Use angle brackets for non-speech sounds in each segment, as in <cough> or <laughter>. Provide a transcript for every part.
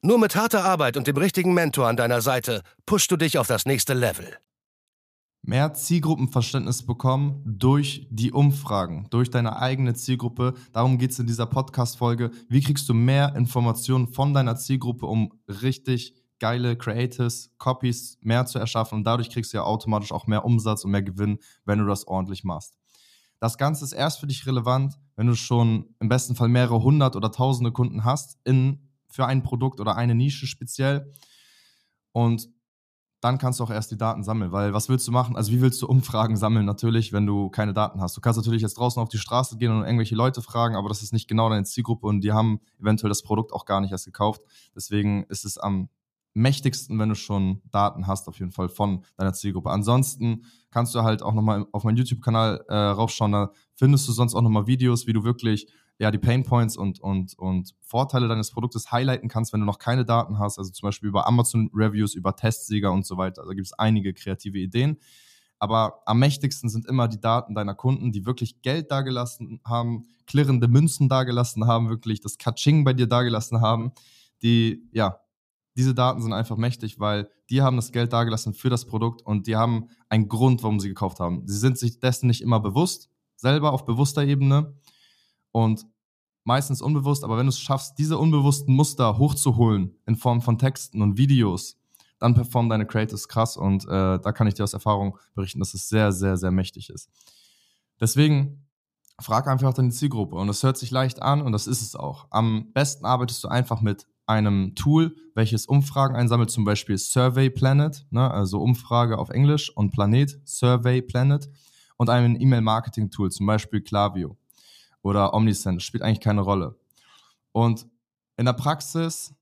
Nur mit harter Arbeit und dem richtigen Mentor an deiner Seite pushst du dich auf das nächste Level. Mehr Zielgruppenverständnis bekommen durch die Umfragen, durch deine eigene Zielgruppe. Darum geht es in dieser Podcast-Folge. Wie kriegst du mehr Informationen von deiner Zielgruppe, um richtig geile Creatives, Copies mehr zu erschaffen und dadurch kriegst du ja automatisch auch mehr Umsatz und mehr Gewinn, wenn du das ordentlich machst. Das Ganze ist erst für dich relevant, wenn du schon im besten Fall mehrere hundert oder tausende Kunden hast in für ein Produkt oder eine Nische speziell. Und dann kannst du auch erst die Daten sammeln, weil was willst du machen? Also wie willst du Umfragen sammeln natürlich, wenn du keine Daten hast? Du kannst natürlich jetzt draußen auf die Straße gehen und irgendwelche Leute fragen, aber das ist nicht genau deine Zielgruppe und die haben eventuell das Produkt auch gar nicht erst gekauft. Deswegen ist es am mächtigsten, wenn du schon Daten hast, auf jeden Fall von deiner Zielgruppe. Ansonsten kannst du halt auch nochmal auf meinen YouTube-Kanal äh, raufschauen, da findest du sonst auch nochmal Videos, wie du wirklich ja, die Pain Points und, und, und Vorteile deines Produktes highlighten kannst, wenn du noch keine Daten hast, also zum Beispiel über Amazon Reviews, über Testsieger und so weiter. Also gibt es einige kreative Ideen. Aber am mächtigsten sind immer die Daten deiner Kunden, die wirklich Geld dagelassen haben, klirrende Münzen dagelassen haben, wirklich das Kaching bei dir dagelassen haben. Die, ja, diese Daten sind einfach mächtig, weil die haben das Geld dagelassen für das Produkt und die haben einen Grund, warum sie gekauft haben. Sie sind sich dessen nicht immer bewusst, selber auf bewusster Ebene. Und meistens unbewusst, aber wenn du es schaffst, diese unbewussten Muster hochzuholen in Form von Texten und Videos, dann performen deine Creators krass und äh, da kann ich dir aus Erfahrung berichten, dass es sehr, sehr, sehr mächtig ist. Deswegen frag einfach deine Zielgruppe und es hört sich leicht an und das ist es auch. Am besten arbeitest du einfach mit einem Tool, welches Umfragen einsammelt, zum Beispiel Survey Planet, ne, also Umfrage auf Englisch und Planet, Survey Planet und einem E-Mail-Marketing-Tool, zum Beispiel Klaviyo oder Omnisend, spielt eigentlich keine Rolle. Und in der Praxis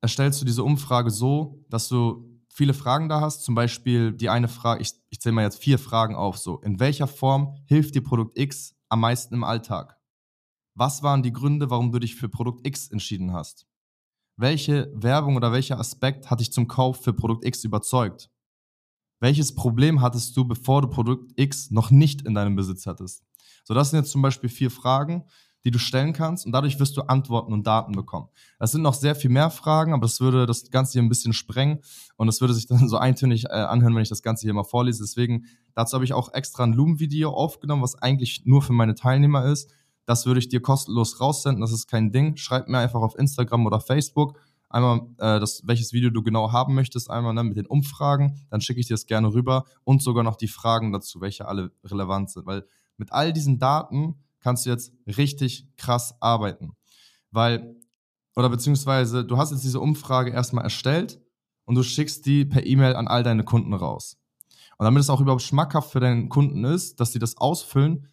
erstellst du diese Umfrage so, dass du viele Fragen da hast. Zum Beispiel die eine Frage, ich, ich zähle mal jetzt vier Fragen auf. So, in welcher Form hilft dir Produkt X am meisten im Alltag? Was waren die Gründe, warum du dich für Produkt X entschieden hast? Welche Werbung oder welcher Aspekt hat dich zum Kauf für Produkt X überzeugt? Welches Problem hattest du, bevor du Produkt X noch nicht in deinem Besitz hattest? So, das sind jetzt zum Beispiel vier Fragen, die du stellen kannst und dadurch wirst du Antworten und Daten bekommen. Das sind noch sehr viel mehr Fragen, aber das würde das Ganze hier ein bisschen sprengen und es würde sich dann <laughs> so eintönig äh, anhören, wenn ich das Ganze hier mal vorlese. Deswegen, dazu habe ich auch extra ein Loom-Video aufgenommen, was eigentlich nur für meine Teilnehmer ist. Das würde ich dir kostenlos raussenden, das ist kein Ding. Schreib mir einfach auf Instagram oder Facebook einmal, äh, das, welches Video du genau haben möchtest, einmal ne, mit den Umfragen, dann schicke ich dir das gerne rüber und sogar noch die Fragen dazu, welche alle relevant sind, weil mit all diesen Daten kannst du jetzt richtig krass arbeiten. Weil, oder beziehungsweise du hast jetzt diese Umfrage erstmal erstellt und du schickst die per E-Mail an all deine Kunden raus. Und damit es auch überhaupt schmackhaft für deinen Kunden ist, dass sie das ausfüllen,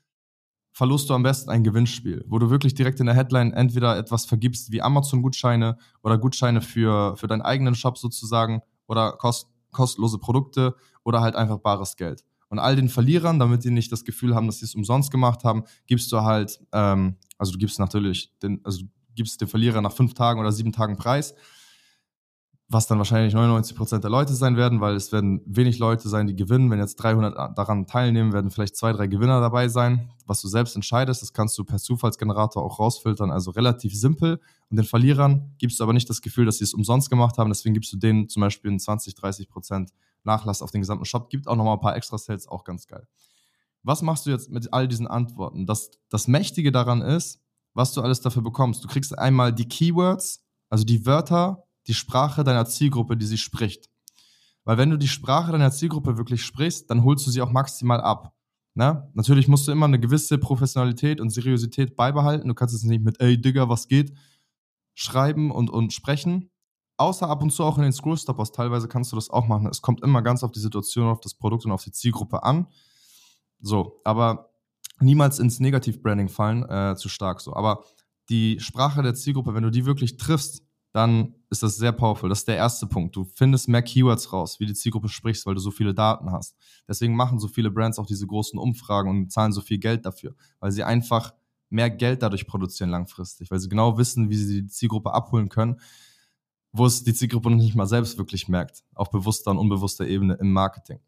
verlust du am besten ein Gewinnspiel, wo du wirklich direkt in der Headline entweder etwas vergibst wie Amazon-Gutscheine oder Gutscheine für, für deinen eigenen Shop sozusagen oder kost, kostenlose Produkte oder halt einfach bares Geld. Und all den Verlierern, damit die nicht das Gefühl haben, dass sie es umsonst gemacht haben, gibst du halt, ähm, also du gibst natürlich, den, also du gibst den Verlierer nach fünf Tagen oder sieben Tagen Preis, was dann wahrscheinlich 99 Prozent der Leute sein werden, weil es werden wenig Leute sein, die gewinnen. Wenn jetzt 300 daran teilnehmen, werden vielleicht zwei, drei Gewinner dabei sein. Was du selbst entscheidest, das kannst du per Zufallsgenerator auch rausfiltern, also relativ simpel. Und den Verlierern gibst du aber nicht das Gefühl, dass sie es umsonst gemacht haben. Deswegen gibst du denen zum Beispiel 20, 30 Prozent Nachlass auf den gesamten Shop. Gibt auch nochmal ein paar extra Sales, auch ganz geil. Was machst du jetzt mit all diesen Antworten? Das, das Mächtige daran ist, was du alles dafür bekommst. Du kriegst einmal die Keywords, also die Wörter, die Sprache deiner Zielgruppe, die sie spricht. Weil wenn du die Sprache deiner Zielgruppe wirklich sprichst, dann holst du sie auch maximal ab. Ne? Natürlich musst du immer eine gewisse Professionalität und Seriosität beibehalten. Du kannst es nicht mit, ey Digga, was geht, schreiben und, und sprechen. Außer ab und zu auch in den Scrollstoppers. Teilweise kannst du das auch machen. Es kommt immer ganz auf die Situation, auf das Produkt und auf die Zielgruppe an. So, aber niemals ins Negativ-Branding fallen, äh, zu stark so. Aber die Sprache der Zielgruppe, wenn du die wirklich triffst, dann ist das sehr powerful. Das ist der erste Punkt. Du findest mehr Keywords raus, wie die Zielgruppe sprichst, weil du so viele Daten hast. Deswegen machen so viele Brands auch diese großen Umfragen und zahlen so viel Geld dafür, weil sie einfach mehr Geld dadurch produzieren langfristig, weil sie genau wissen, wie sie die Zielgruppe abholen können, wo es die Zielgruppe noch nicht mal selbst wirklich merkt, auf bewusster und unbewusster Ebene im Marketing.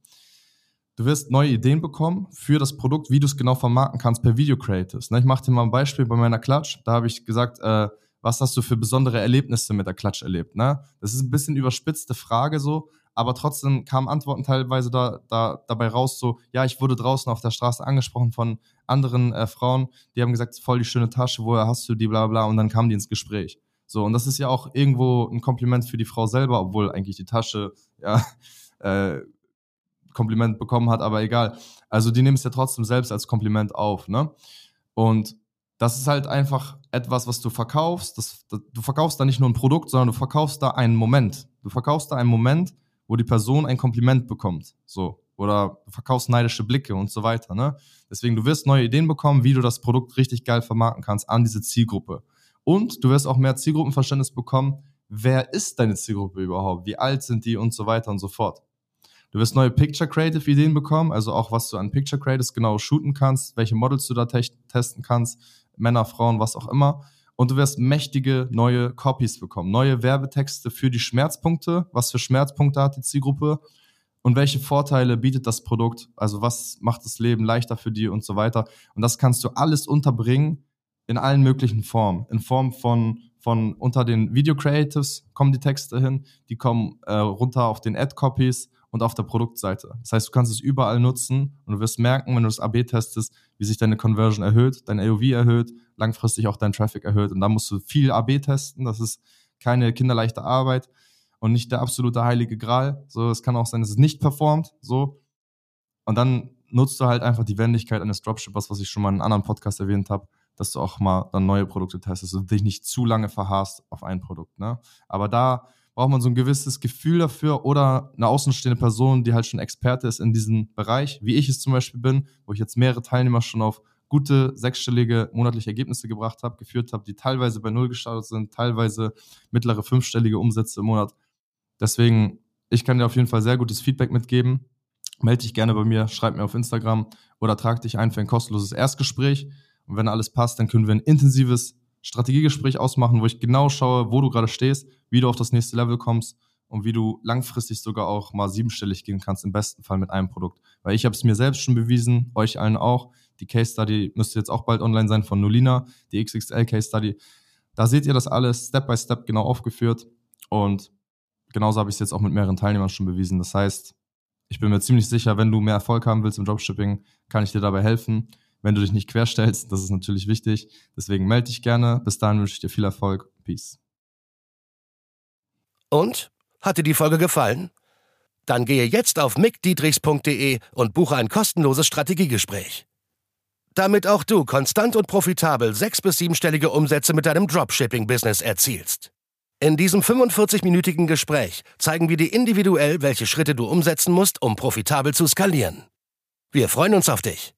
Du wirst neue Ideen bekommen für das Produkt, wie du es genau vermarkten kannst per Video Creatives. Ne, ich mache dir mal ein Beispiel bei meiner Klatsch. Da habe ich gesagt, äh, was hast du für besondere Erlebnisse mit der Klatsch erlebt? Ne? Das ist ein bisschen überspitzte Frage so, aber trotzdem kamen Antworten teilweise da, da, dabei raus, so, ja, ich wurde draußen auf der Straße angesprochen von anderen äh, Frauen, die haben gesagt, voll die schöne Tasche, woher hast du die, bla bla, und dann kamen die ins Gespräch. So, und das ist ja auch irgendwo ein Kompliment für die Frau selber, obwohl eigentlich die Tasche, ja, <laughs> äh, Kompliment bekommen hat, aber egal. Also die nehmen es ja trotzdem selbst als Kompliment auf, ne? Und das ist halt einfach etwas, was du verkaufst. Das, das, du verkaufst da nicht nur ein Produkt, sondern du verkaufst da einen Moment. Du verkaufst da einen Moment, wo die Person ein Kompliment bekommt. So. Oder du verkaufst neidische Blicke und so weiter. Ne? Deswegen, du wirst neue Ideen bekommen, wie du das Produkt richtig geil vermarkten kannst an diese Zielgruppe. Und du wirst auch mehr Zielgruppenverständnis bekommen, wer ist deine Zielgruppe überhaupt, wie alt sind die und so weiter und so fort. Du wirst neue Picture Creative Ideen bekommen, also auch was du an Picture Creatives genau shooten kannst, welche Models du da te testen kannst, Männer, Frauen, was auch immer. Und du wirst mächtige neue Copies bekommen, neue Werbetexte für die Schmerzpunkte. Was für Schmerzpunkte hat die Zielgruppe? Und welche Vorteile bietet das Produkt? Also was macht das Leben leichter für die und so weiter? Und das kannst du alles unterbringen in allen möglichen Formen. In Form von, von unter den Video Creatives kommen die Texte hin, die kommen äh, runter auf den Ad Copies und auf der Produktseite. Das heißt, du kannst es überall nutzen und du wirst merken, wenn du das AB testest, wie sich deine Conversion erhöht, dein AOV erhöht, langfristig auch dein Traffic erhöht. Und da musst du viel AB testen. Das ist keine kinderleichte Arbeit und nicht der absolute heilige Gral. So, es kann auch sein, dass es nicht performt. So. Und dann nutzt du halt einfach die Wendigkeit eines Dropshippers, was ich schon mal in einem anderen Podcast erwähnt habe, dass du auch mal dann neue Produkte testest und dich nicht zu lange verharrst auf ein Produkt. Ne? Aber da braucht man so ein gewisses Gefühl dafür oder eine außenstehende Person, die halt schon Experte ist in diesem Bereich, wie ich es zum Beispiel bin, wo ich jetzt mehrere Teilnehmer schon auf gute sechsstellige monatliche Ergebnisse gebracht habe, geführt habe, die teilweise bei Null gestartet sind, teilweise mittlere fünfstellige Umsätze im Monat. Deswegen, ich kann dir auf jeden Fall sehr gutes Feedback mitgeben. Melde dich gerne bei mir, schreib mir auf Instagram oder trag dich ein für ein kostenloses Erstgespräch. Und wenn alles passt, dann können wir ein intensives Strategiegespräch ausmachen, wo ich genau schaue, wo du gerade stehst, wie du auf das nächste Level kommst und wie du langfristig sogar auch mal siebenstellig gehen kannst, im besten Fall mit einem Produkt. Weil ich habe es mir selbst schon bewiesen, euch allen auch. Die Case Study müsste jetzt auch bald online sein von Nolina, die XXL Case Study. Da seht ihr das alles Step by Step genau aufgeführt und genauso habe ich es jetzt auch mit mehreren Teilnehmern schon bewiesen. Das heißt, ich bin mir ziemlich sicher, wenn du mehr Erfolg haben willst im Dropshipping, kann ich dir dabei helfen wenn du dich nicht querstellst. Das ist natürlich wichtig. Deswegen melde dich gerne. Bis dahin wünsche ich dir viel Erfolg. Peace. Und? Hat dir die Folge gefallen? Dann gehe jetzt auf mickdietrichs.de und buche ein kostenloses Strategiegespräch. Damit auch du konstant und profitabel sechs- bis siebenstellige Umsätze mit deinem Dropshipping-Business erzielst. In diesem 45-minütigen Gespräch zeigen wir dir individuell, welche Schritte du umsetzen musst, um profitabel zu skalieren. Wir freuen uns auf dich.